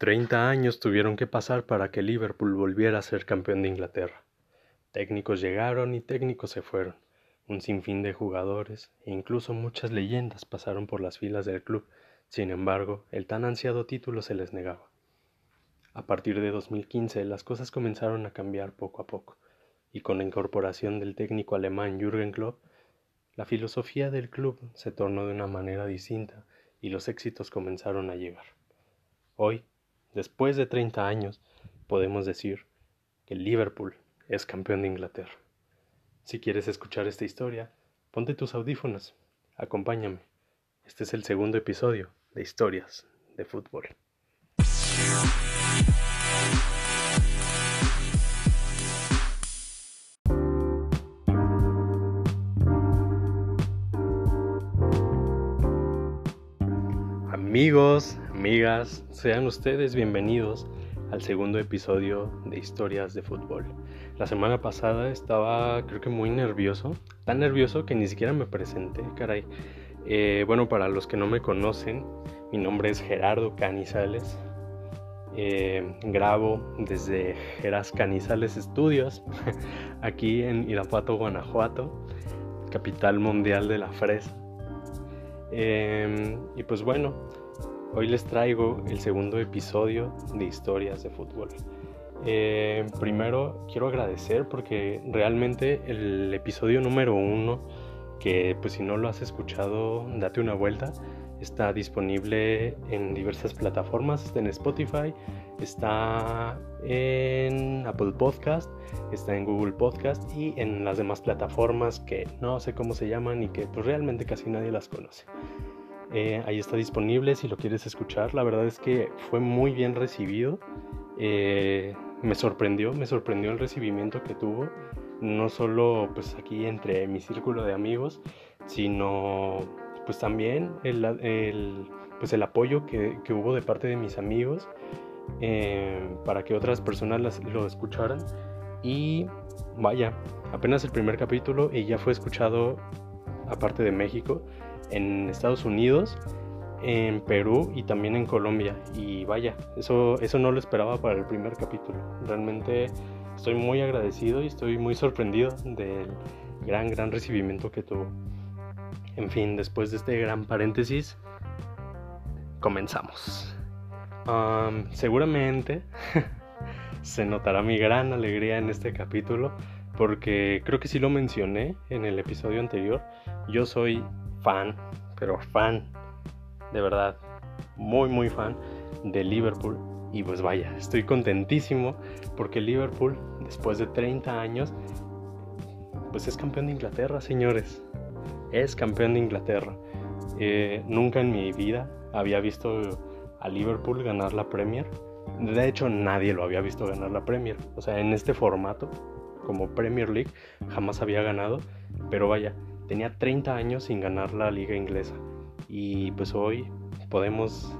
Treinta años tuvieron que pasar para que Liverpool volviera a ser campeón de Inglaterra. Técnicos llegaron y técnicos se fueron. Un sinfín de jugadores e incluso muchas leyendas pasaron por las filas del club. Sin embargo, el tan ansiado título se les negaba. A partir de 2015 las cosas comenzaron a cambiar poco a poco, y con la incorporación del técnico alemán Jürgen Klopp, la filosofía del club se tornó de una manera distinta y los éxitos comenzaron a llegar. Hoy, después de 30 años, podemos decir que Liverpool es campeón de Inglaterra. Si quieres escuchar esta historia, ponte tus audífonos, acompáñame. Este es el segundo episodio de Historias de Fútbol. Amigos, amigas, sean ustedes bienvenidos al segundo episodio de Historias de Fútbol. La semana pasada estaba creo que muy nervioso, tan nervioso que ni siquiera me presenté, caray. Eh, bueno, para los que no me conocen, mi nombre es Gerardo Canizales. Eh, grabo desde Geras Canizales Estudios, aquí en Irapuato, Guanajuato, capital mundial de la fresa. Eh, y pues bueno, Hoy les traigo el segundo episodio de Historias de Fútbol. Eh, primero quiero agradecer porque realmente el episodio número uno, que pues si no lo has escuchado, date una vuelta, está disponible en diversas plataformas, está en Spotify, está en Apple Podcast, está en Google Podcast y en las demás plataformas que no sé cómo se llaman y que pues realmente casi nadie las conoce. Eh, ahí está disponible si lo quieres escuchar. La verdad es que fue muy bien recibido. Eh, me sorprendió, me sorprendió el recibimiento que tuvo. No solo pues aquí entre mi círculo de amigos, sino pues también el, pues, el apoyo que, hubo de parte de mis amigos eh, para que otras personas lo escucharan. Y vaya, apenas el primer capítulo y ya fue escuchado aparte de México en Estados Unidos, en Perú y también en Colombia. Y vaya, eso, eso no lo esperaba para el primer capítulo. Realmente estoy muy agradecido y estoy muy sorprendido del gran, gran recibimiento que tuvo. En fin, después de este gran paréntesis, comenzamos. seguramente se notará mi gran alegría en este capítulo porque creo que sí lo mencioné en el episodio anterior. Yo soy fan, pero fan, de verdad, muy, muy fan de Liverpool. Y pues vaya, estoy contentísimo porque Liverpool, después de 30 años, pues es campeón de Inglaterra, señores. Es campeón de Inglaterra. Eh, nunca en mi vida había visto a Liverpool ganar la Premier. De hecho, nadie lo había visto ganar la Premier. O sea, en este formato, como Premier League, jamás había ganado. Pero vaya, tenía 30 años sin ganar la liga inglesa y pues hoy podemos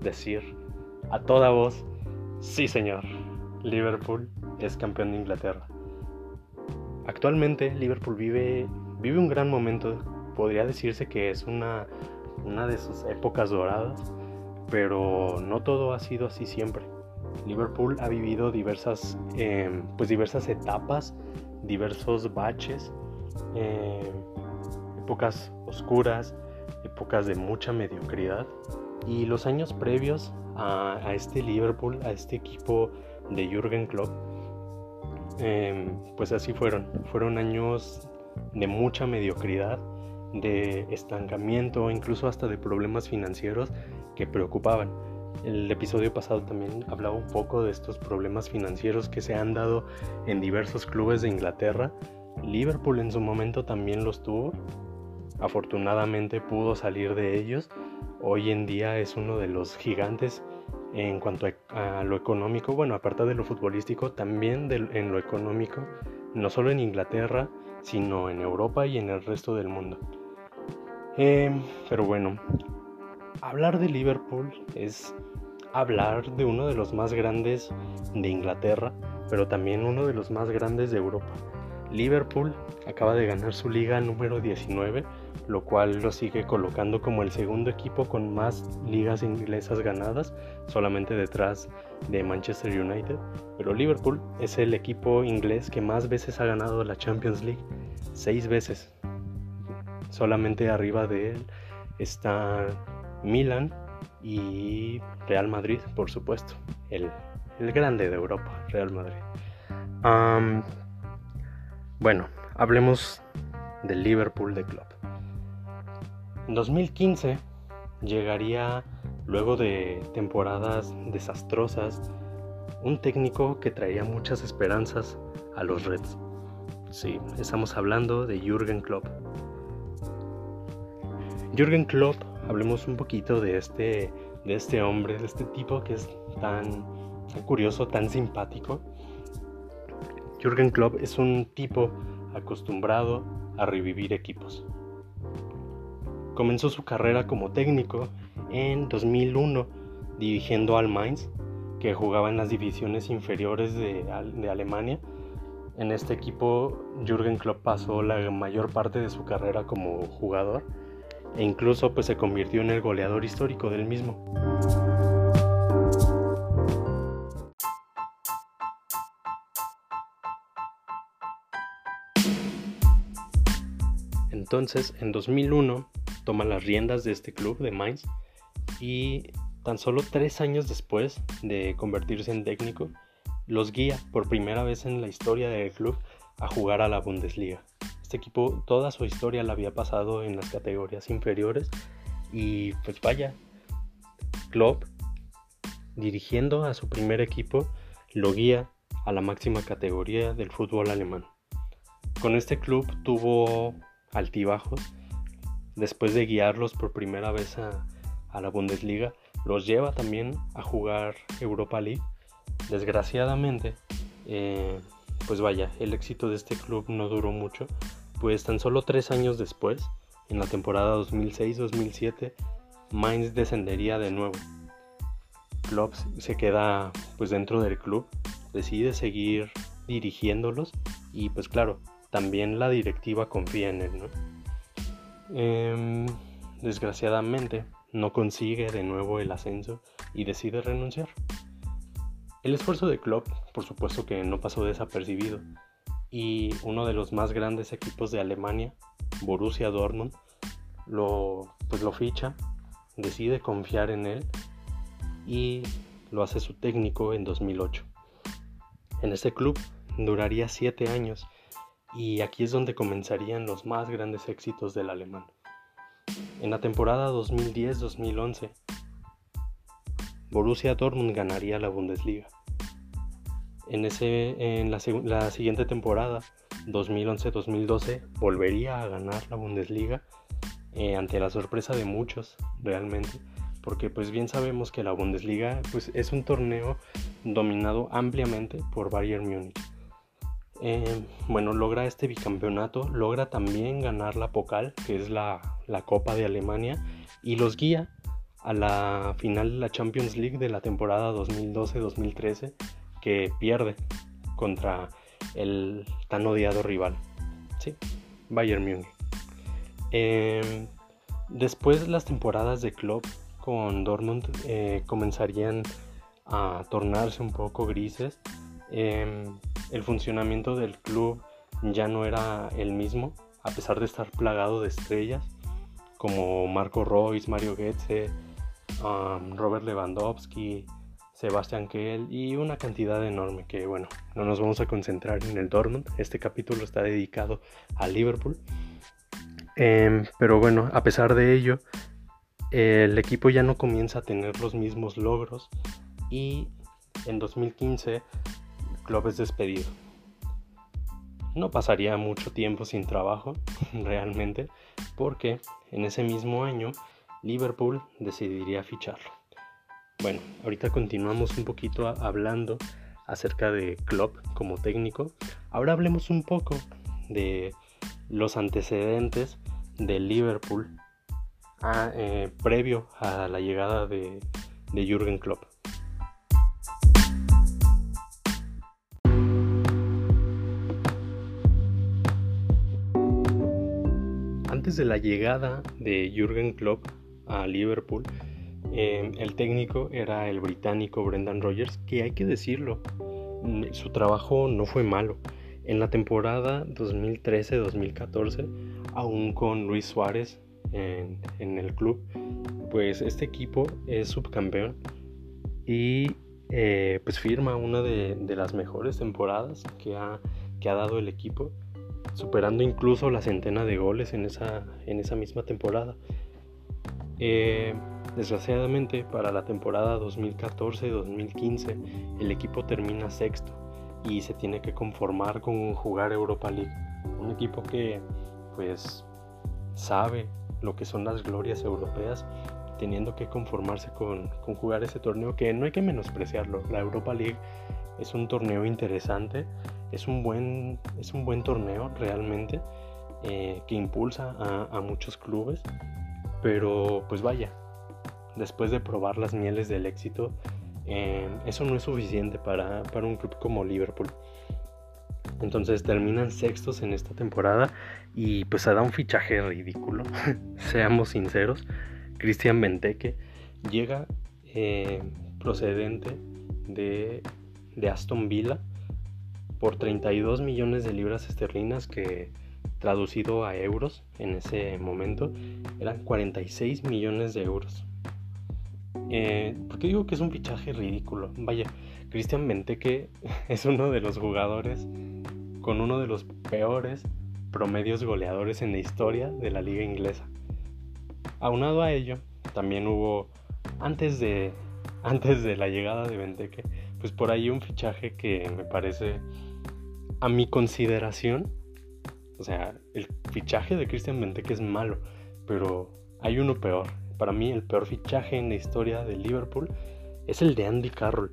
decir a toda voz, sí señor, Liverpool es campeón de Inglaterra. Actualmente Liverpool vive, vive un gran momento, podría decirse que es una, una de sus épocas doradas, pero no todo ha sido así siempre. Liverpool ha vivido diversas, em, pues diversas etapas, diversos baches. Eh, épocas oscuras, épocas de mucha mediocridad. Y los años previos a, este Liverpool, a este equipo de Jürgen Klopp, em, pues así fueron. Fueron años de mucha mediocridad, de estancamiento, incluso hasta de problemas financieros que preocupaban. El episodio pasado también hablaba un poco de estos problemas financieros que se han dado en diversos clubes de Inglaterra. Liverpool en su momento también los tuvo afortunadamente pudo salir de ellos. Hoy en día es uno de los gigantes en cuanto a, lo económico, bueno, aparte de lo futbolístico, también en lo económico, no solo en Inglaterra, sino en Europa y en el resto del mundo. Em, pero bueno, hablar de Liverpool es hablar de uno de los más grandes de Inglaterra, pero también uno de los más grandes de Europa. Liverpool acaba de ganar su liga número 19 lo cual lo sigue colocando como el segundo equipo con más ligas inglesas ganadas, solamente detrás de Manchester United. Pero Liverpool es el equipo inglés que más veces ha ganado la Champions League, seis veces. Solamente arriba de él está Milan y Real Madrid, por supuesto, el, grande de Europa, Real Madrid. bueno, hablemos del Liverpool de Club. En 2015 llegaría, luego de temporadas desastrosas, un técnico que traía muchas esperanzas a los Reds. Sí, estamos hablando de Jürgen Klopp. Jürgen Klopp, hablemos un poquito de este, de este hombre, de este tipo que es tan, tan curioso, tan simpático. Jürgen Klopp es un tipo acostumbrado a revivir equipos. Comenzó su carrera como técnico en 2001 dirigiendo al Mainz, que jugaba en las divisiones inferiores de, Alemania. En este equipo Jürgen Klopp pasó la mayor parte de su carrera como jugador e incluso pues se convirtió en el goleador histórico del mismo. Entonces, en 2001, toma las riendas de este club de Mainz y tan solo tres años después de convertirse en técnico, los guía por primera vez en la historia del club a jugar a la Bundesliga. Este equipo toda su historia la había pasado en las categorías inferiores y pues vaya, Klopp dirigiendo a su primer equipo lo guía a la máxima categoría del fútbol alemán. Con este club tuvo altibajos después de guiarlos por primera vez a, la Bundesliga, los lleva también a jugar Europa League. Desgraciadamente, eh, pues vaya, el éxito de este club no duró mucho, pues tan solo tres años después, en la temporada 2006-2007, Mainz descendería de nuevo. Klopp se queda pues dentro del club, decide seguir dirigiéndolos y pues claro, también la directiva confía en él, ¿no? Em, desgraciadamente no consigue de nuevo el ascenso y decide renunciar. El esfuerzo de Klopp, por supuesto que no pasó desapercibido, y uno de los más grandes equipos de Alemania, Borussia Dortmund, lo, pues lo ficha, decide confiar en él y lo hace su técnico en 2008. En este club duraría 7 años y aquí es donde comenzarían los más grandes éxitos del alemán. En la temporada 2010-2011, Borussia Dortmund ganaría la Bundesliga. En, la siguiente temporada, 2011-2012, volvería a ganar la Bundesliga eh, ante la sorpresa de muchos, realmente, porque pues bien sabemos que la Bundesliga pues, es un torneo dominado ampliamente por Bayern Múnich eh, bueno, logra este bicampeonato, logra también ganar la Pokal, que es la, Copa de Alemania, y los guía a la final de la Champions League de la temporada 2012-2013, que pierde contra el tan odiado rival, ¿sí? Bayern Múnich. Eh, después las temporadas de club con Dortmund eh, comenzarían a tornarse un poco grises. El funcionamiento del club ya no era el mismo, a pesar de estar plagado de estrellas como Marco Royce, Mario Goetze, um, Robert Lewandowski, Sebastian Kehl y una cantidad enorme que bueno, no nos vamos a concentrar en el Dortmund, este capítulo está dedicado a Liverpool. Em, pero bueno, a pesar de ello, el equipo ya no comienza a tener los mismos logros y en 2015 Klopp es despedido. No pasaría mucho tiempo sin trabajo, realmente, porque en ese mismo año Liverpool decidiría ficharlo. Bueno, ahorita continuamos un poquito hablando acerca de Klopp como técnico. Ahora hablemos un poco de los antecedentes de Liverpool eh, previo a la llegada de, de Jürgen Klopp. De la llegada de Jürgen Klopp a Liverpool, eh, el técnico era el británico Brendan Rodgers, que hay que decirlo, mm, su trabajo no fue malo. En la temporada 2013-2014, aún con Luis Suárez en, el club, pues este equipo es subcampeón y eh, pues firma una de, las mejores temporadas que ha, que ha dado el equipo superando incluso la centena de goles en esa, en esa misma temporada. Eh, desgraciadamente, para la temporada 2014-2015, el equipo termina sexto y se tiene que conformar con jugar Europa League. Un equipo que, pues, sabe lo que son las glorias europeas, teniendo que conformarse con, con jugar ese torneo que no hay que menospreciarlo. La Europa League es un torneo interesante es un buen, es un buen torneo realmente eh, que impulsa a, muchos clubes, pero pues vaya, después de probar las mieles del éxito, eh, eso no es suficiente para, para un club como Liverpool. Entonces terminan sextos en esta temporada y pues se da un fichaje ridículo, seamos sinceros. Cristian Benteke llega eh, procedente de, de Aston Villa por 32 millones de libras esterlinas que traducido a euros en ese momento eran 46 millones de euros. Eh, ¿Por qué digo que es un fichaje ridículo? Vaya, Cristian Benteke es uno de los jugadores con uno de los peores promedios goleadores en la historia de la liga inglesa. Aunado a ello, también hubo antes de antes de la llegada de Benteke, pues por ahí un fichaje que me parece a mi consideración, o sea, el fichaje de Christian Benteke es malo, pero hay uno peor. Para mí el peor fichaje en la historia de Liverpool es el de Andy Carroll.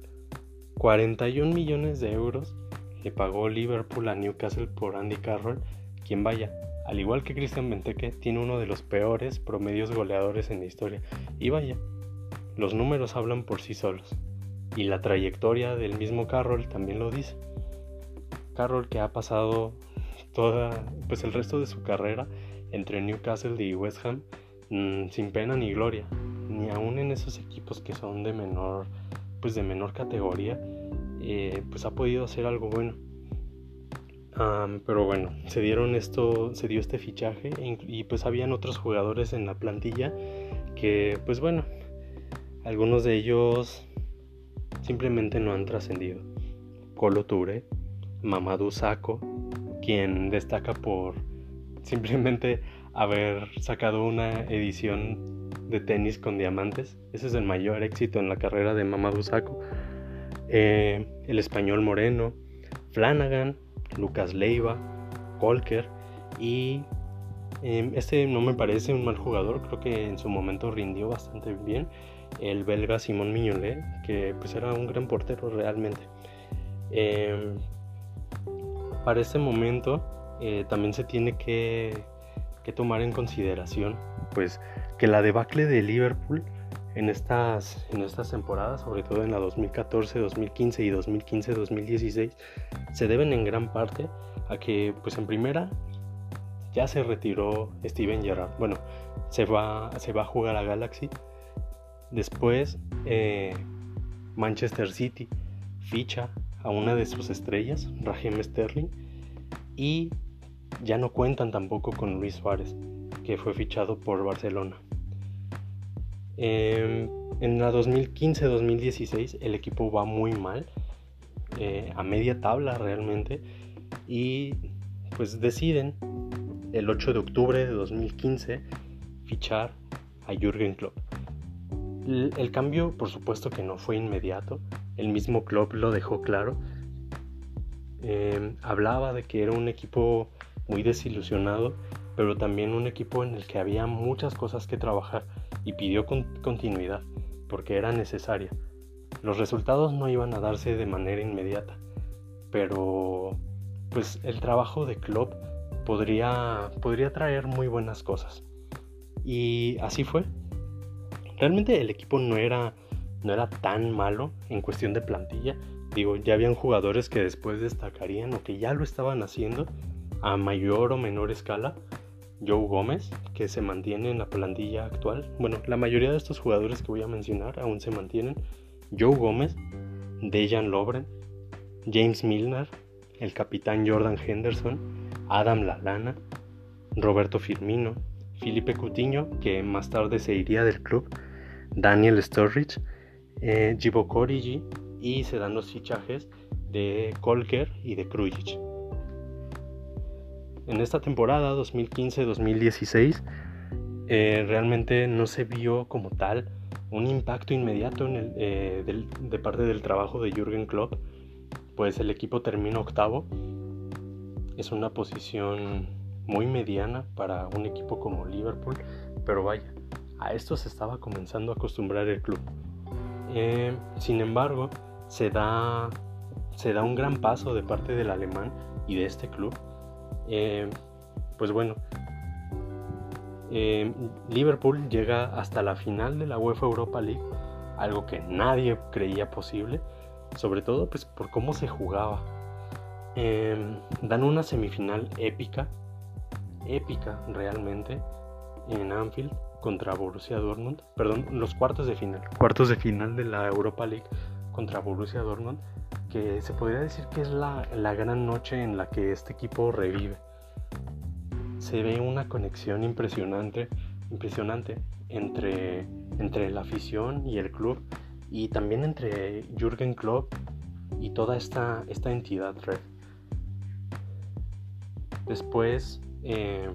41 millones de euros le pagó Liverpool a Newcastle por Andy Carroll, quien vaya, al igual que Christian Benteke, tiene uno de los peores promedios goleadores en la historia. Y vaya, los números hablan por sí solos. Y la trayectoria del mismo Carroll también lo dice. Carroll que ha pasado toda, pues el resto de su carrera entre Newcastle y West Ham mm, sin pena ni gloria, ni aún en esos equipos que son de menor, pues de menor categoría, eh, pues ha podido hacer algo bueno. pero bueno, se dieron esto, se dio este fichaje e y pues habían otros jugadores en la plantilla que, pues bueno, algunos de ellos simplemente no han trascendido. Colo Touré, Mamadou Sakho, quien destaca por simplemente haber sacado una edición de tenis con diamantes. Ese es el mayor éxito en la carrera de Mamadou Sakho. Eh, el español Moreno, Flanagan, Lucas Leiva, Colker y em, este no me parece un mal jugador, creo que en su momento rindió bastante bien. El belga Simón Mignolet, que pues era un gran portero realmente. Em, para este momento eh, también se tiene que, tomar en consideración pues que la debacle de Liverpool en estas, en estas temporadas, sobre todo en la 2014, 2015 y 2015-2016, se deben en gran parte a que pues en primera ya se retiró Steven Gerrard. Bueno, se va, se va a jugar a Galaxy. Después eh, Manchester City ficha a una de sus estrellas, Raheem Sterling, y ya no cuentan tampoco con Luis Suárez, que fue fichado por Barcelona. Em, en la 2015-2016 el equipo va muy mal, eh, a media tabla realmente, y pues deciden el 8 de octubre de 2015 fichar a Jürgen Klopp. el cambio por supuesto que no fue inmediato, el mismo club lo dejó claro. Em, hablaba de que era un equipo muy desilusionado, pero también un equipo en el que había muchas cosas que trabajar y pidió continuidad porque era necesaria. Los resultados no iban a darse de manera inmediata, pero pues el trabajo de Klopp podría, podría traer muy buenas cosas. Y así fue. Realmente el equipo no era no era tan malo en cuestión de plantilla. Digo, ya habían jugadores que después destacarían o que ya lo estaban haciendo a mayor o menor escala. Joe Gómez, que se mantiene en la plantilla actual. Bueno, la mayoría de estos jugadores que voy a mencionar aún se mantienen. Joe Gómez, Dejan Lobren, James Milner, el capitán Jordan Henderson, Adam Lalana, Roberto Firmino, Felipe Coutinho, que más tarde se iría del club, Daniel Sturridge, eh, Corigi y se dan los fichajes de Kolker y de Krujic. En esta temporada 2015-2016 eh, realmente no se vio como tal un impacto inmediato eh, de parte del trabajo de Jürgen Klopp, pues el equipo termina octavo. Es una posición muy mediana para un equipo como Liverpool, pero vaya, a esto se estaba comenzando a acostumbrar el club. Eh, sin embargo, se da, se da un gran paso de parte del alemán y de este club. Eh, pues bueno, eh, Liverpool llega hasta la final de la UEFA Europa League, algo que nadie creía posible, sobre todo pues por cómo se jugaba. dan una semifinal épica, épica realmente, en Anfield contra Borussia Dortmund, perdón, los cuartos de final, cuartos de final de la Europa League contra Borussia Dortmund, que se podría decir que es la, gran noche en la que este equipo revive. Se ve una conexión impresionante, impresionante entre, entre la afición y el club y también entre Jürgen Klopp y toda esta, esta entidad red. Después, eh,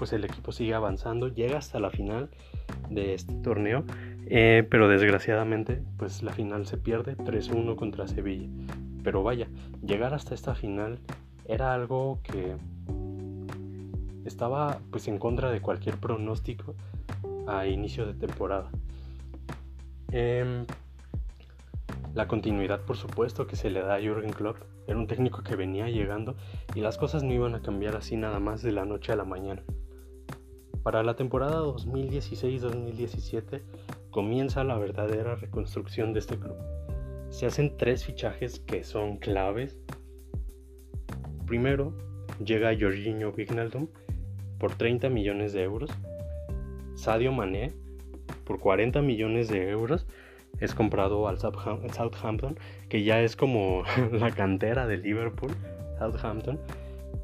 pues el equipo sigue avanzando, llega hasta la final de este torneo, eh, pero desgraciadamente pues la final se pierde 3-1 contra Sevilla. Pero vaya, llegar hasta esta final era algo que estaba pues en contra de cualquier pronóstico a inicio de temporada. Em, la continuidad, por supuesto, que se le da a Jürgen Klopp. Era un técnico que venía llegando y las cosas no iban a cambiar así nada más de la noche a la mañana. Para la temporada 2016-2017 comienza la verdadera reconstrucción de este club. Se hacen tres fichajes que son claves. Primero, llega Jorginho Wijnaldum por 30 millones de euros. Sadio Mané por 40 millones de euros es comprado al Southampton, que ya es como la cantera de Liverpool, Southampton.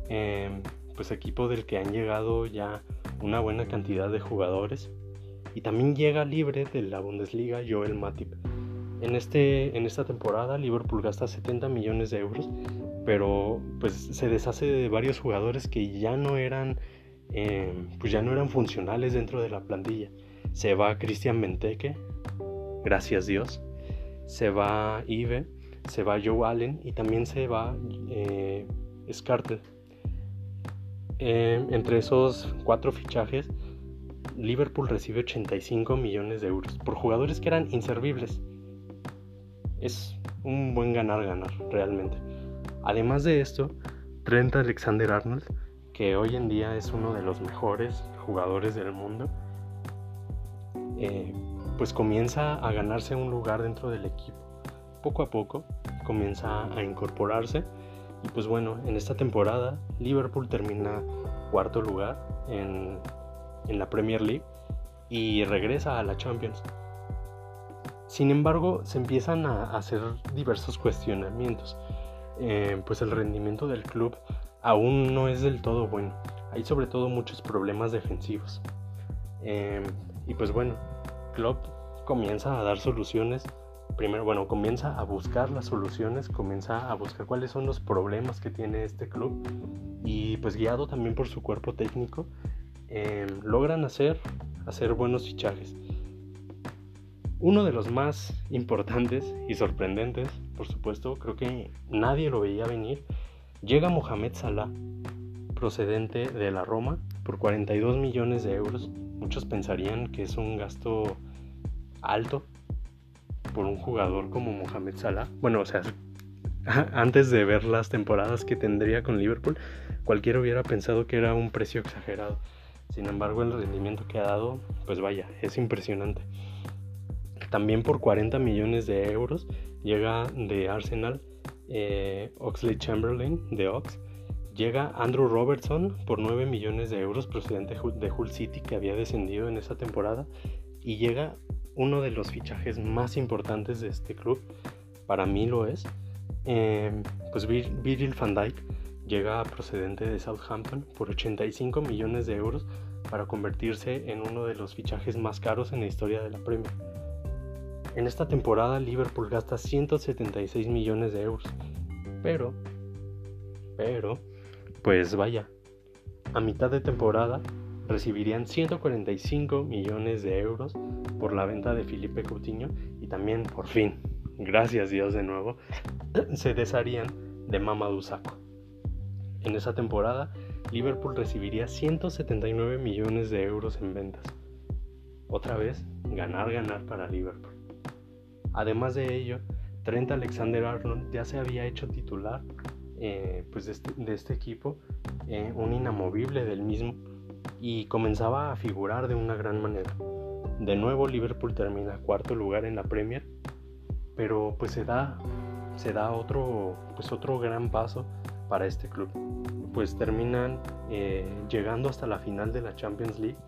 Em, pues equipo del que han llegado ya una buena cantidad de jugadores y también llega libre de la Bundesliga Joel Matip. En, este, en esta temporada Liverpool gasta 70 millones de euros, pero pues se deshace de varios jugadores que ya no eran, eh, pues ya no eran funcionales dentro de la plantilla. Se va Christian Benteke, gracias Dios. Se va Ive, se va Joe Allen y también se va eh, Scartel. Eh, entre esos cuatro fichajes, Liverpool recibe 85 millones de euros por jugadores que eran inservibles. Es un buen ganar-ganar, realmente. Además de esto, Trent Alexander Arnold, que hoy en día es uno de los mejores jugadores del mundo, eh, pues comienza a ganarse un lugar dentro del equipo. Poco a poco comienza a incorporarse y pues bueno, en esta temporada Liverpool termina cuarto lugar en, la Premier League y regresa a la Champions. Sin embargo, se empiezan a hacer diversos cuestionamientos. Eh, pues el rendimiento del club aún no es del todo bueno. Hay sobre todo muchos problemas defensivos. Eh, y pues bueno, Klopp comienza a dar soluciones primero, bueno, comienza a buscar las soluciones, comienza a buscar cuáles son los problemas que tiene este club y pues guiado también por su cuerpo técnico, em, logran hacer, hacer buenos fichajes. Uno de los más importantes y sorprendentes, por supuesto, creo que nadie lo veía venir, llega Mohamed Salah, procedente de la Roma, por 42 millones de euros. Muchos pensarían que es un gasto alto por un jugador como Mohamed Salah. Bueno, o sea, antes de ver las temporadas que tendría con Liverpool, cualquiera hubiera pensado que era un precio exagerado. Sin embargo, el rendimiento que ha dado, pues vaya, es impresionante. También por 40 millones de euros llega de Arsenal eh, Oxley Chamberlain de Ox, Llega Andrew Robertson por 9 millones de euros procedente de Hull City que había descendido en esa temporada y llega uno de los fichajes más importantes de este club, para mí lo es, eh, pues Virgil van Dijk llega procedente de Southampton por 85 millones de euros para convertirse en uno de los fichajes más caros en la historia de la Premier. En esta temporada Liverpool gasta 176 millones de euros, pero, pero, pues vaya, a mitad de temporada recibirían 145 millones de euros por la venta de Felipe Coutinho y también por fin, gracias Dios de nuevo, se desharían de Mamadou Sakho. En esa temporada, Liverpool recibiría 179 millones de euros en ventas. Otra vez, ganar, ganar para Liverpool. Además de ello, Trent Alexander-Arnold ya se había hecho titular eh, pues de, este, este equipo, eh, un inamovible del mismo, y comenzaba a figurar de una gran manera. De nuevo Liverpool termina cuarto lugar en la Premier, pero pues se da, se da otro, pues otro gran paso para este club. Pues terminan eh, llegando hasta la final de la Champions League,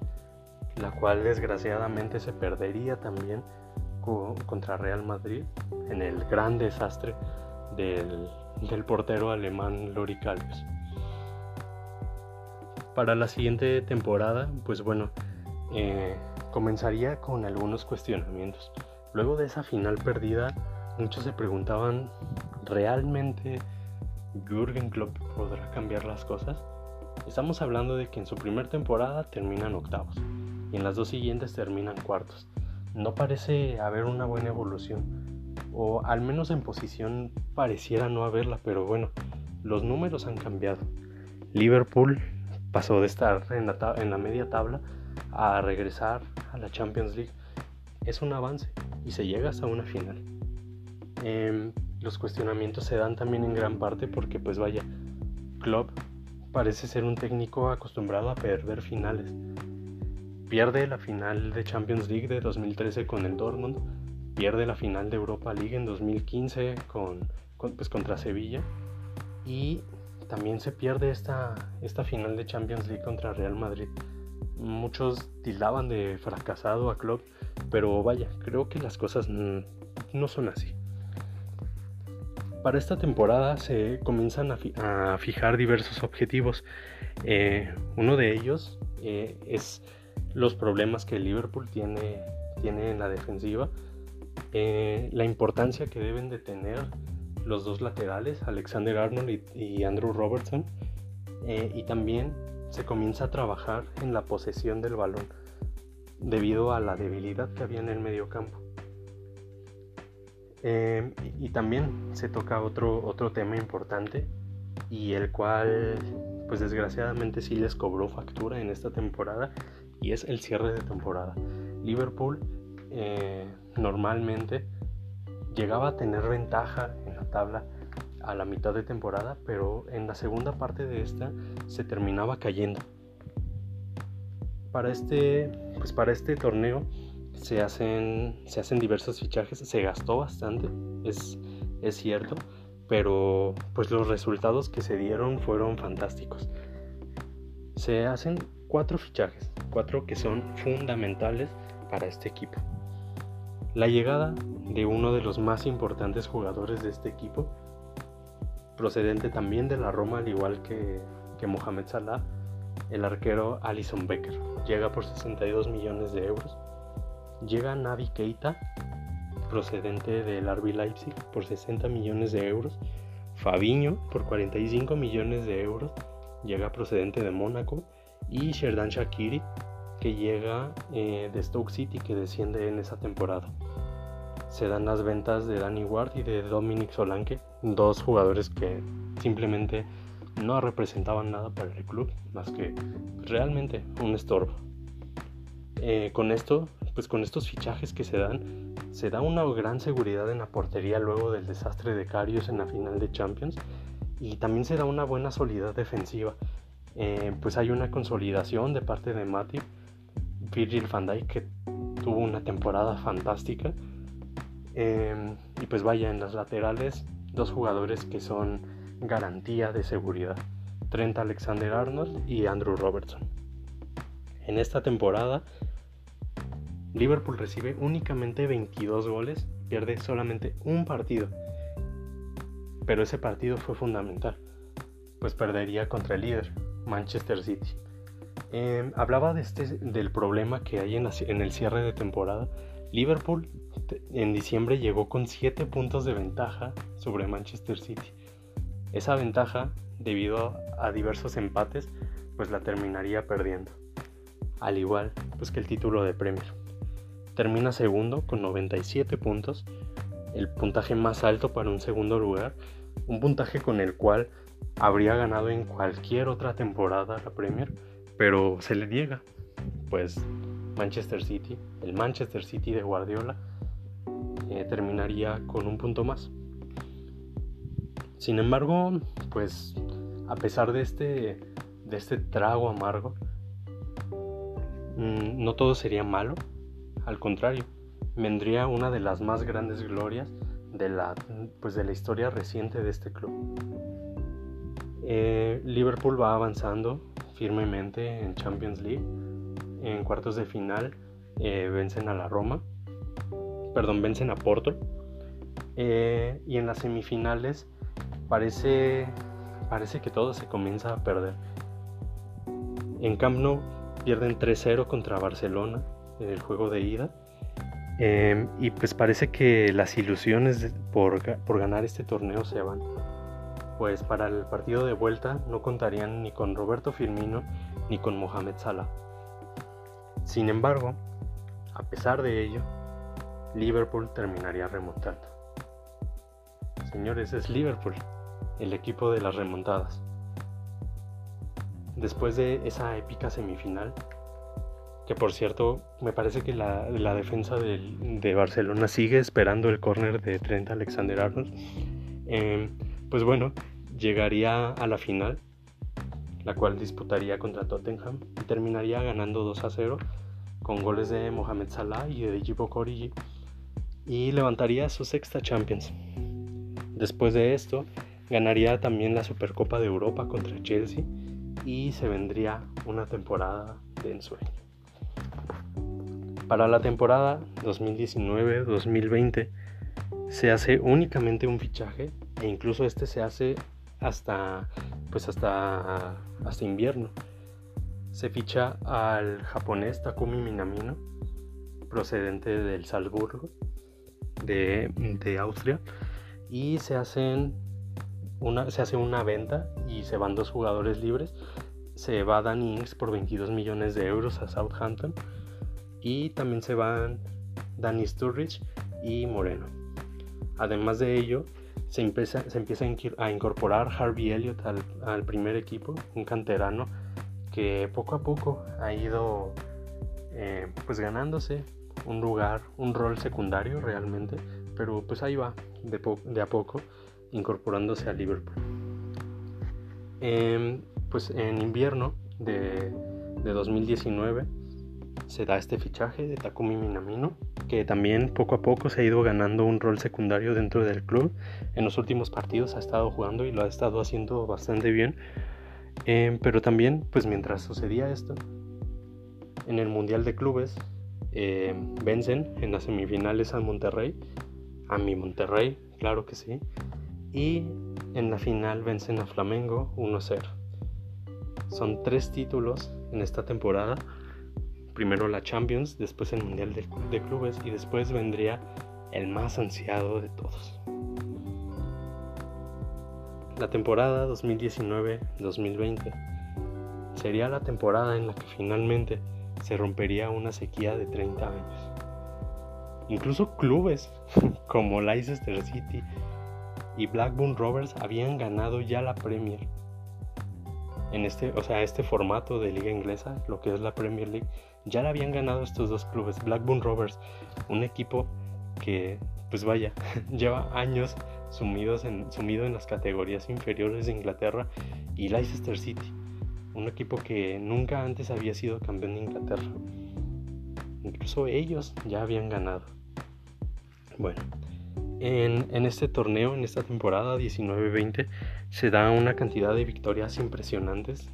la cual desgraciadamente se perdería también contra Real Madrid en el gran desastre del, del portero alemán Lori Calves para la siguiente temporada, pues bueno, eh, comenzaría con algunos cuestionamientos. Luego de esa final perdida, muchos se preguntaban, ¿realmente Jürgen Klopp podrá cambiar las cosas? Estamos hablando de que en su primera temporada terminan octavos y en las dos siguientes terminan cuartos. No parece haber una buena evolución, o al menos en posición pareciera no haberla, pero bueno, los números han cambiado. Liverpool pasó de estar en la, media tabla a regresar a la Champions League. Es un avance y se llega hasta una final. Em, los cuestionamientos se dan también en gran parte porque pues vaya, Klopp parece ser un técnico acostumbrado a perder finales. Pierde la final de Champions League de 2013 con el Dortmund, pierde la final de Europa League en 2015 con, pues, contra Sevilla y también se pierde esta, esta final de Champions League contra Real Madrid. Muchos tildaban de fracasado a Klopp, pero vaya, creo que las cosas no son así. Para esta temporada se comienzan a, fijar diversos objetivos. Eh, uno de ellos eh, es los problemas que Liverpool tiene, tiene en la defensiva, eh, la importancia que deben de tener los dos laterales, Alexander Arnold y, Andrew Robertson, eh, y también se comienza a trabajar en la posesión del balón debido a la debilidad que había en el medio campo. Eh, y, también se toca otro, otro tema importante y el cual pues desgraciadamente sí les cobró factura en esta temporada y es el cierre de temporada. Liverpool eh, normalmente llegaba a tener ventaja en la tabla a la mitad de temporada, pero en la segunda parte de esta se terminaba cayendo. Para este, pues para este torneo se hacen, se hacen diversos fichajes, se gastó bastante, es, es cierto, pero pues los resultados que se dieron fueron fantásticos. Se hacen cuatro fichajes, cuatro que son fundamentales para este equipo. La llegada de uno de los más importantes jugadores de este equipo, procedente también de la Roma, al igual que, Mohamed Salah, el arquero Alison Becker. Llega por 62 millones de euros. Llega Navi Keita, procedente del RB Leipzig, por 60 millones de euros. Fabiño, por 45 millones de euros. Llega procedente de Mónaco. Y Sherdan Shakiri, que llega eh, de Stoke City, que desciende en esa temporada se dan las ventas de Danny Ward y de Dominic Solanke, dos jugadores que simplemente no representaban nada para el club, más que realmente un estorbo. Eh, con esto, pues con estos fichajes que se dan, se da una gran seguridad en la portería luego del desastre de Carius en la final de Champions y también se da una buena solidez defensiva. Eh, pues hay una consolidación de parte de Matip, Virgil van Dijk que tuvo una temporada fantástica Em, y pues vaya, en las laterales, dos jugadores que son garantía de seguridad. Trent Alexander Arnold y Andrew Robertson. En esta temporada, Liverpool recibe únicamente 22 goles, pierde solamente un partido. Pero ese partido fue fundamental, pues perdería contra el líder, Manchester City. Em, hablaba de este, del problema que hay en, en el cierre de temporada. Liverpool en diciembre llegó con 7 puntos de ventaja sobre Manchester City. Esa ventaja, debido a diversos empates, pues la terminaría perdiendo. Al igual pues que el título de Premier. Termina segundo con 97 puntos, el puntaje más alto para un segundo lugar, un puntaje con el cual habría ganado en cualquier otra temporada la Premier, pero se le niega. Pues Manchester City, el Manchester City de Guardiola, eh, terminaría con un punto más. Sin embargo, pues a pesar de este, de este trago amargo, mm, no todo sería malo, al contrario, vendría una de las más grandes glorias de la, pues de la historia reciente de este club. Eh, Liverpool va avanzando firmemente en Champions League. En cuartos de final eh, vencen a la Roma, perdón, vencen a Porto. Eh, y en las semifinales parece, parece que todo se comienza a perder. En Camp Nou pierden 3-0 contra Barcelona en el juego de ida. Em, y pues parece que las ilusiones por, por, ganar este torneo se van. Pues para el partido de vuelta no contarían ni con Roberto Firmino ni con Mohamed Salah. Sin embargo, a pesar de ello, Liverpool terminaría remontando. Señores, es Liverpool el equipo de las remontadas. Después de esa épica semifinal, que por cierto me parece que la, defensa de, Barcelona sigue esperando el córner de Trent Alexander Arnold, em, pues bueno, llegaría a la final, la cual disputaría contra Tottenham y terminaría ganando 2 a 0 con goles de Mohamed Salah y de Djibo Origi y levantaría su sexta Champions. Después de esto, Ganaría también la Supercopa de Europa contra Chelsea y se vendría una temporada de ensueño. Para la temporada 2019-2020 se hace únicamente un fichaje e incluso este se hace hasta pues hasta hasta invierno. Se ficha al japonés Takumi Minamino procedente del Salzburgo de, de Austria y se hacen se hace una venta y se van dos jugadores libres. Se va Danny Ings por 22 millones de euros a Southampton. Y también se van Danny Sturridge y Moreno. Además de ello, se empieza, se a incorporar Harvey Elliott al, primer equipo, un canterano que poco a poco ha ido eh, pues ganándose un lugar, un rol secundario realmente, pero pues ahí va, de, de a poco incorporándose a Liverpool. Em, pues en invierno de, 2019 se da este fichaje de Takumi Minamino, que también poco a poco se ha ido ganando un rol secundario dentro del club. En los últimos partidos ha estado jugando y lo ha estado haciendo bastante bien. Em, pero también, pues mientras sucedía esto, en el Mundial de Clubes em, vencen en las semifinales a Monterrey, a mi Monterrey, claro que sí, y en la final vencen a Flamengo 1-0. Son tres títulos en esta temporada. Primero la Champions, después el Mundial de, de Clubes y después vendría el más ansiado de todos. La temporada 2019-2020 sería la temporada en la que finalmente se rompería una sequía de 30 años. Incluso clubes como Leicester City y Blackburn Rovers habían ganado ya la Premier. En este, o sea, este formato de liga inglesa, lo que es la Premier League, ya la habían ganado estos dos clubes. Blackburn Rovers, un equipo que, pues vaya, lleva años sumidos en, sumido en las categorías inferiores de Inglaterra, y Leicester City, un equipo que nunca antes había sido campeón de Inglaterra. Incluso ellos ya habían ganado. Bueno, En, este torneo, en esta temporada 19-20, se da una cantidad de victorias impresionantes.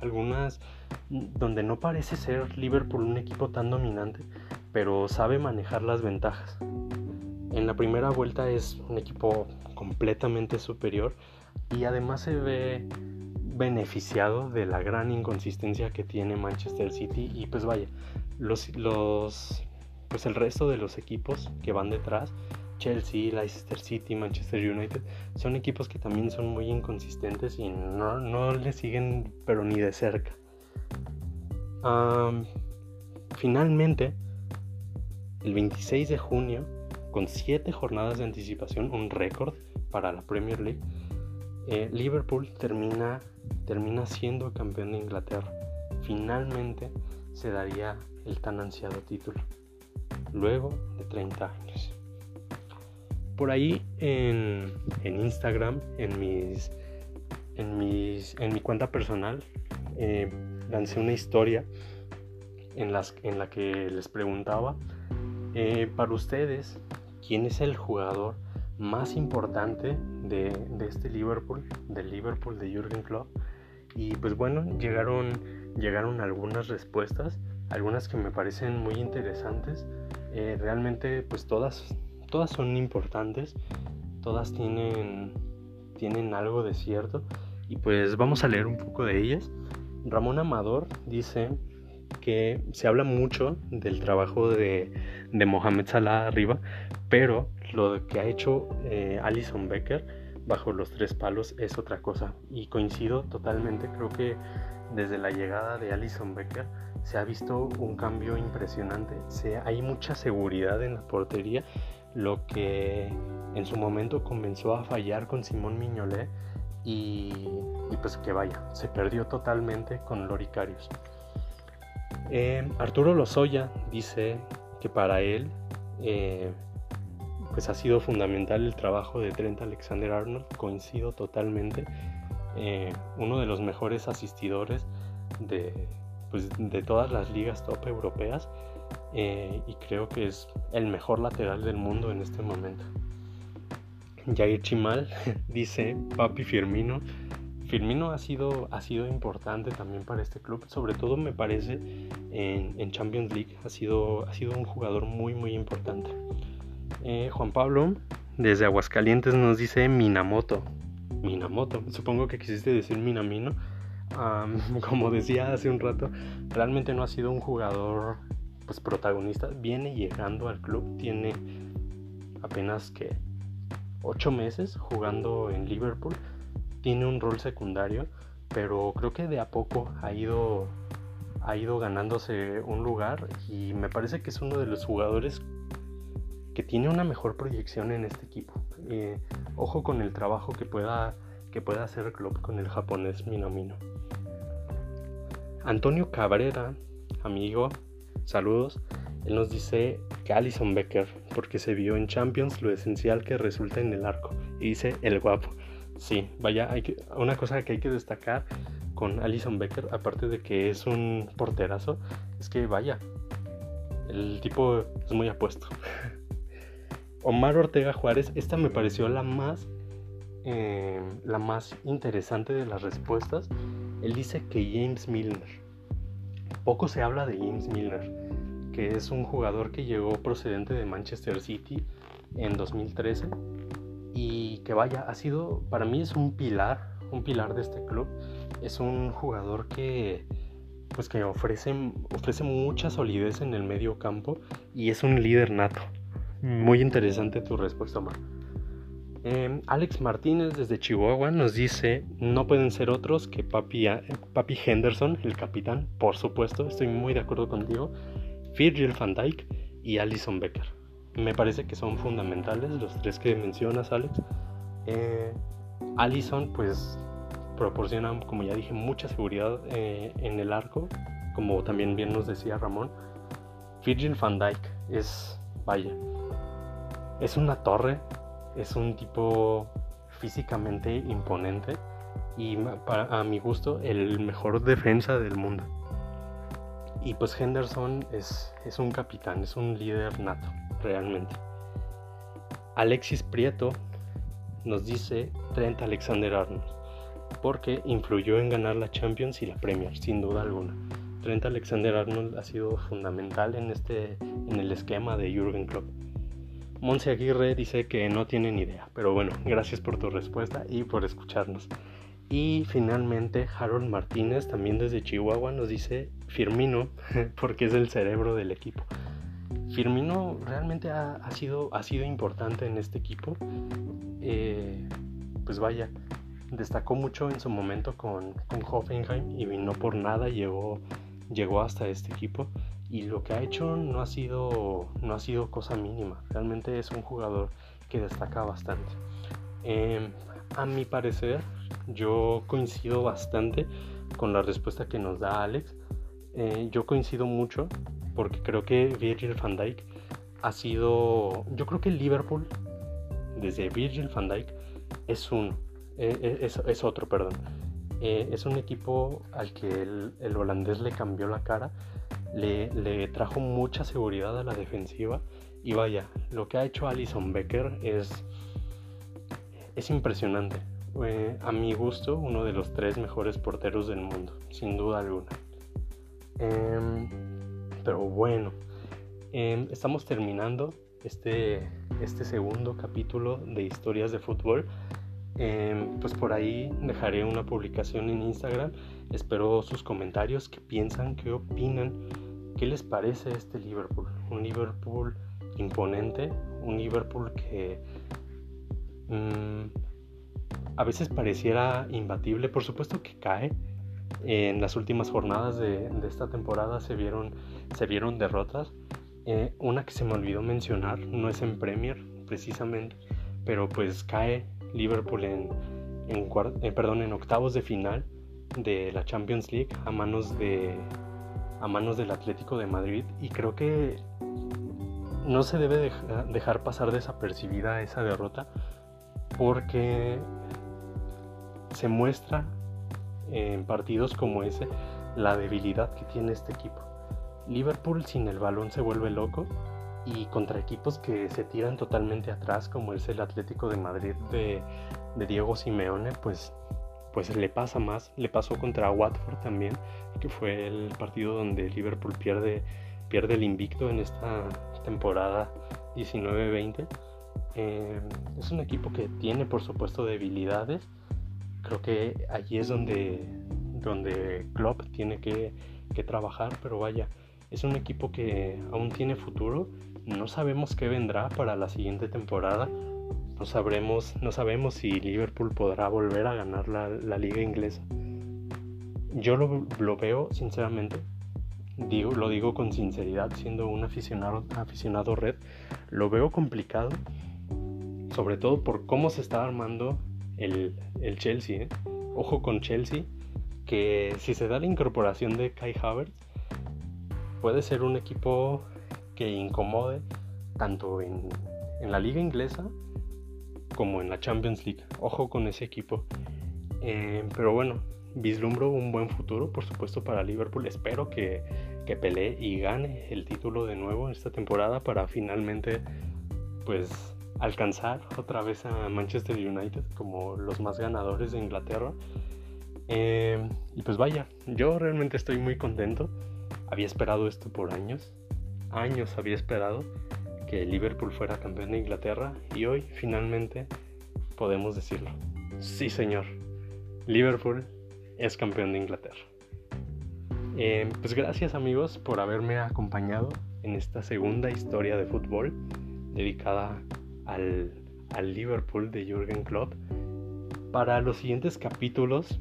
Algunas donde no parece ser Liverpool un equipo tan dominante, pero sabe manejar las ventajas. En la primera vuelta es un equipo completamente superior y además se ve beneficiado de la gran inconsistencia que tiene Manchester City y pues vaya, los, los pues el resto de los equipos que van detrás Chelsea, Leicester City, Manchester United, son equipos que también son muy inconsistentes y no, le siguen pero ni de cerca. finalmente, el 26 de junio, con 7 jornadas de anticipación, un récord para la Premier League, eh, Liverpool termina, termina siendo campeón de Inglaterra. Finalmente se daría el tan ansiado título, luego de 30 años por ahí en, Instagram, en mis, en mis, en mi cuenta personal, eh, lancé una historia en, las, en la que les preguntaba eh, para ustedes quién es el jugador más importante de, este Liverpool, del Liverpool de Jürgen Klopp. Y pues bueno, llegaron, llegaron algunas respuestas, algunas que me parecen muy interesantes. Eh, realmente pues todas todas son importantes, todas tienen, tienen algo de cierto y pues vamos a leer un poco de ellas. Ramón Amador dice que se habla mucho del trabajo de, de Mohamed Salah arriba, pero lo que ha hecho eh, Alison Becker bajo los tres palos es otra cosa. Y coincido totalmente, creo que desde la llegada de Alison Becker se ha visto un cambio impresionante. Se, hay mucha seguridad en la portería lo que en su momento comenzó a fallar con Simón Miñolé y, pues que vaya, se perdió totalmente con Loricarius. Eh, Arturo Lozoya dice que para él eh, pues ha sido fundamental el trabajo de Trent Alexander Arnold, coincido totalmente, eh, uno de los mejores asistidores de, pues, de todas las ligas top europeas eh, y creo que es el mejor lateral del mundo en este momento. Jair Chimal dice, papi Firmino. Firmino ha sido, ha sido importante también para este club, sobre todo me parece en, Champions League, ha sido, ha sido un jugador muy muy importante. Eh, Juan Pablo, desde Aguascalientes, nos dice Minamoto. Minamoto, supongo que quisiste decir Minamino. como decía hace un rato, realmente no ha sido un jugador pues protagonista, viene llegando al club, tiene apenas que 8 meses jugando en Liverpool, tiene un rol secundario, pero creo que de a poco ha ido ha ido ganándose un lugar y me parece que es uno de los jugadores que tiene una mejor proyección en este equipo. Eh, ojo con el trabajo que pueda, que pueda hacer club con el japonés Minamino. Antonio Cabrera, amigo, Saludos. Él nos dice que Alison Becker, porque se vio en Champions lo esencial que resulta en el arco. Y dice el guapo. Sí, vaya, hay una cosa que hay que destacar con Alison Becker, aparte de que es un porterazo, es que vaya, el tipo es muy apuesto. Omar Ortega Juárez, esta me pareció la más, eh, la más interesante de las respuestas. Él dice que James Milner poco se habla de James Miller, que es un jugador que llegó procedente de Manchester City en 2013 y que vaya, ha sido, para mí es un pilar, un pilar de este club. Es un jugador que pues que ofrece, ofrece mucha solidez en el medio campo y es un líder nato. Muy interesante tu respuesta, Omar. Em, Alex Martínez desde Chihuahua nos dice, no pueden ser otros que Papi, Papi Henderson, el capitán, por supuesto, estoy muy de acuerdo contigo, Virgil van Dijk y Alison Becker. Me parece que son fundamentales los tres que mencionas, Alex. Eh, Alison, pues, proporciona, como ya dije, mucha seguridad eh, en el arco, como también bien nos decía Ramón. Virgil van Dijk es, vaya, es una torre es un tipo físicamente imponente y a mi gusto el mejor defensa del mundo. Y pues Henderson es, es un capitán, es un líder nato, realmente. Alexis Prieto nos dice Trent Alexander Arnold, porque influyó en ganar la Champions y la Premier, sin duda alguna. Trent Alexander Arnold ha sido fundamental en, este, en el esquema de Jürgen Klopp. Monse Aguirre dice que no tiene idea, pero bueno, gracias por tu respuesta y por escucharnos. Y finalmente Harold Martínez, también desde Chihuahua, nos dice Firmino, porque es el cerebro del equipo. Firmino realmente ha, sido, ha sido importante en este equipo. Eh, pues vaya, destacó mucho en su momento con, con Hoffenheim y no por nada llegó, llegó hasta este equipo. Y lo que ha hecho no ha sido, no ha sido cosa mínima. Realmente es un jugador que destaca bastante. Em, a mi parecer, yo coincido bastante con la respuesta que nos da Alex. Eh, yo coincido mucho porque creo que Virgil van Dijk ha sido. Yo creo que el Liverpool, desde Virgil van Dijk, es un. Eh, eh, es, otro, perdón. es un equipo al que el, holandés le cambió la cara, le, trajo mucha seguridad a la defensiva. Y vaya, lo que ha hecho Alison Becker es, es impresionante a mi gusto, uno de los tres mejores porteros del mundo, sin duda alguna. Em, pero bueno, em, estamos terminando este, este segundo capítulo de historias de fútbol. Em, pues por ahí dejaré una publicación en Instagram. Espero sus comentarios, qué piensan, qué opinan, qué les parece este Liverpool. Un Liverpool imponente, un Liverpool que... Mm, a veces pareciera imbatible. Por supuesto que cae. En las últimas jornadas de, esta temporada se vieron, se vieron derrotas. Eh, una que se me olvidó mencionar, no es en Premier precisamente, pero pues cae Liverpool en, en, eh, perdón, en octavos de final de la Champions League a manos de a manos del Atlético de Madrid y creo que no se debe dejar pasar desapercibida esa derrota porque se muestra en partidos como ese la debilidad que tiene este equipo. Liverpool sin el balón se vuelve loco y contra equipos que se tiran totalmente atrás como es el Atlético de Madrid de, Diego Simeone pues pues le pasa más, le pasó contra Watford también, que fue el partido donde Liverpool pierde, pierde el invicto en esta temporada 19-20. Eh, es un equipo que tiene por supuesto debilidades, creo que allí es donde, donde Klopp tiene que, trabajar, pero vaya, es un equipo que aún tiene futuro, no sabemos qué vendrá para la siguiente temporada, no, sabremos, no sabemos si Liverpool podrá volver a ganar la, liga inglesa. Yo lo, veo sinceramente, digo, lo digo con sinceridad, siendo un aficionado, aficionado red, lo veo complicado, sobre todo por cómo se está armando el, Chelsea. ¿eh? Ojo con Chelsea, que si se da la incorporación de Kai Havertz, puede ser un equipo que incomode tanto en, la liga inglesa como en la Champions League. Ojo con ese equipo. Eh, pero bueno, vislumbro un buen futuro, por supuesto, para Liverpool. Espero que, que pelee y gane el título de nuevo esta temporada para finalmente, pues, alcanzar otra vez a Manchester United como los más ganadores de Inglaterra. Eh, y pues vaya, yo realmente estoy muy contento. Había esperado esto por años. Años había esperado que Liverpool fuera campeón de Inglaterra y hoy finalmente podemos decirlo. Sí, señor. Liverpool es campeón de Inglaterra. Eh, pues gracias amigos por haberme acompañado en esta segunda historia de fútbol dedicada al, Liverpool de Jürgen Klopp. Para los siguientes capítulos,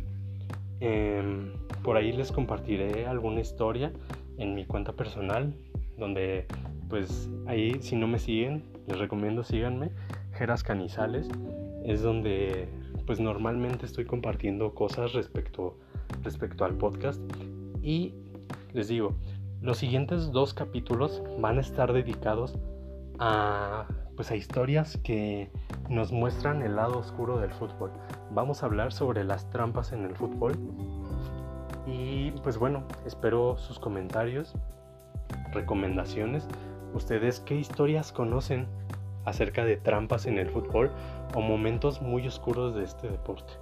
em, por ahí les compartiré alguna historia en mi cuenta personal, donde pues ahí si no me siguen, les recomiendo síganme, Geras Canizales, es donde pues normalmente estoy compartiendo cosas respecto, respecto al podcast y les digo, los siguientes dos capítulos van a estar dedicados a pues a historias que nos muestran el lado oscuro del fútbol. Vamos a hablar sobre las trampas en el fútbol. Y pues bueno, espero sus comentarios, recomendaciones. ¿Ustedes qué historias conocen acerca de trampas en el fútbol o momentos muy oscuros de este deporte.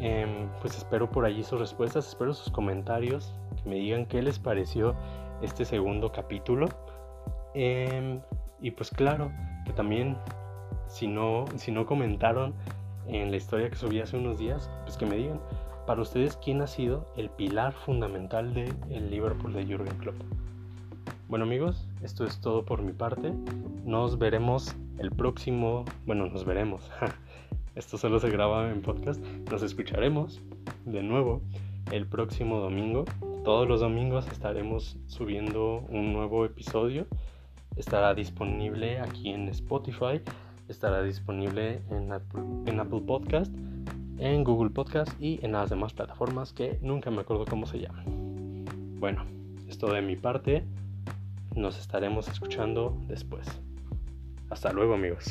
Em, pues espero por allí sus respuestas, espero sus comentarios, que me digan qué les pareció este segundo capítulo. Em, y pues claro, que también si no, si no comentaron en la historia que subí hace unos días, pues que me digan, para ustedes, ¿quién ha sido el pilar fundamental del el Liverpool de Jürgen Klopp? Bueno amigos, esto es todo por mi parte. Nos veremos el próximo, bueno, nos veremos. esto solo se graba en podcast. Nos escucharemos de nuevo el próximo domingo. Todos los domingos estaremos subiendo un nuevo episodio. Estará disponible aquí en Spotify estará disponible en Apple, Podcast, en Google Podcast y en las demás plataformas que nunca me acuerdo cómo se llaman. Bueno, esto de mi parte. Nos estaremos escuchando después. Hasta luego amigos.